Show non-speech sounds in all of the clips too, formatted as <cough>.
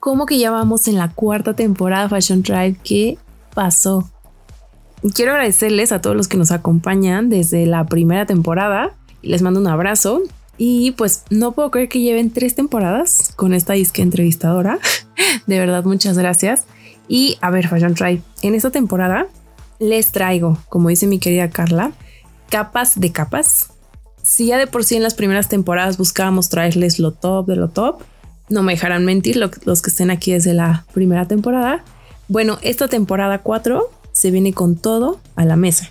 ¿Cómo que ya vamos en la cuarta temporada Fashion Drive? ¿Qué pasó? Quiero agradecerles a todos los que nos acompañan desde la primera temporada. Les mando un abrazo. Y pues no puedo creer que lleven tres temporadas con esta disque entrevistadora. <laughs> De verdad, muchas gracias. Y a ver, Fashion Drive, en esta temporada les traigo, como dice mi querida Carla, capas de capas. Si ya de por sí en las primeras temporadas buscábamos traerles lo top de lo top, no me dejarán mentir los que estén aquí desde la primera temporada. Bueno, esta temporada 4 se viene con todo a la mesa.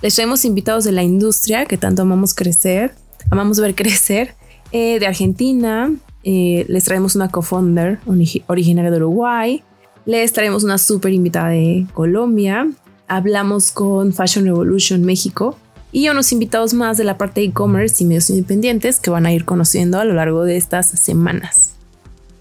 Les traemos invitados de la industria que tanto amamos crecer, amamos ver <laughs> crecer, eh, de Argentina. Eh, les traemos una co-founder originaria de Uruguay. Les traemos una súper invitada de Colombia. Hablamos con Fashion Revolution México y unos invitados más de la parte de e-commerce y medios independientes que van a ir conociendo a lo largo de estas semanas.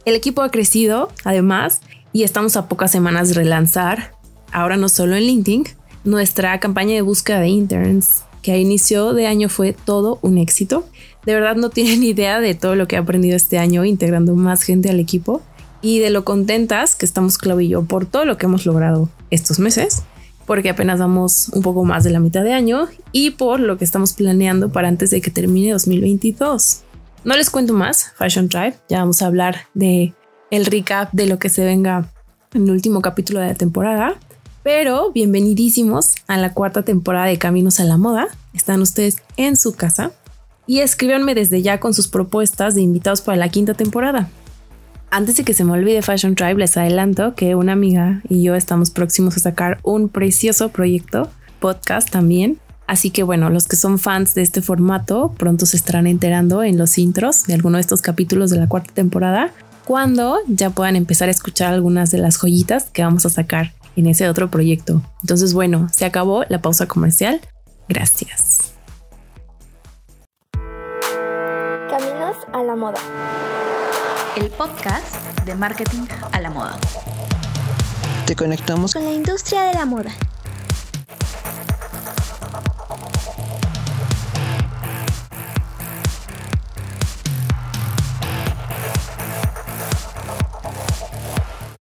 El equipo ha crecido, además, y estamos a pocas semanas de relanzar, ahora no solo en LinkedIn, nuestra campaña de búsqueda de interns, que a inicio de año fue todo un éxito. De verdad no tienen <laughs> idea de todo lo que he aprendido este año integrando más gente al equipo y de lo contentas que estamos Clau y yo por todo lo que hemos logrado estos meses, porque apenas damos un poco más de la mitad de año y por lo que estamos planeando para antes de que termine 2022. No les cuento más, Fashion Drive, ya vamos a hablar de el recap de lo que se venga en el último capítulo de la temporada. Pero bienvenidísimos a la cuarta temporada de Caminos a la Moda. Están ustedes en su casa y escríbanme desde ya con sus propuestas de invitados para la quinta temporada. Antes de que se me olvide Fashion Drive, les adelanto que una amiga y yo estamos próximos a sacar un precioso proyecto, podcast también, Así que bueno, los que son fans de este formato pronto se estarán enterando en los intros de alguno de estos capítulos de la cuarta temporada, cuando ya puedan empezar a escuchar algunas de las joyitas que vamos a sacar en ese otro proyecto. Entonces bueno, se acabó la pausa comercial. Gracias. Caminos a la moda. El podcast de marketing a la moda. Te conectamos con la industria de la moda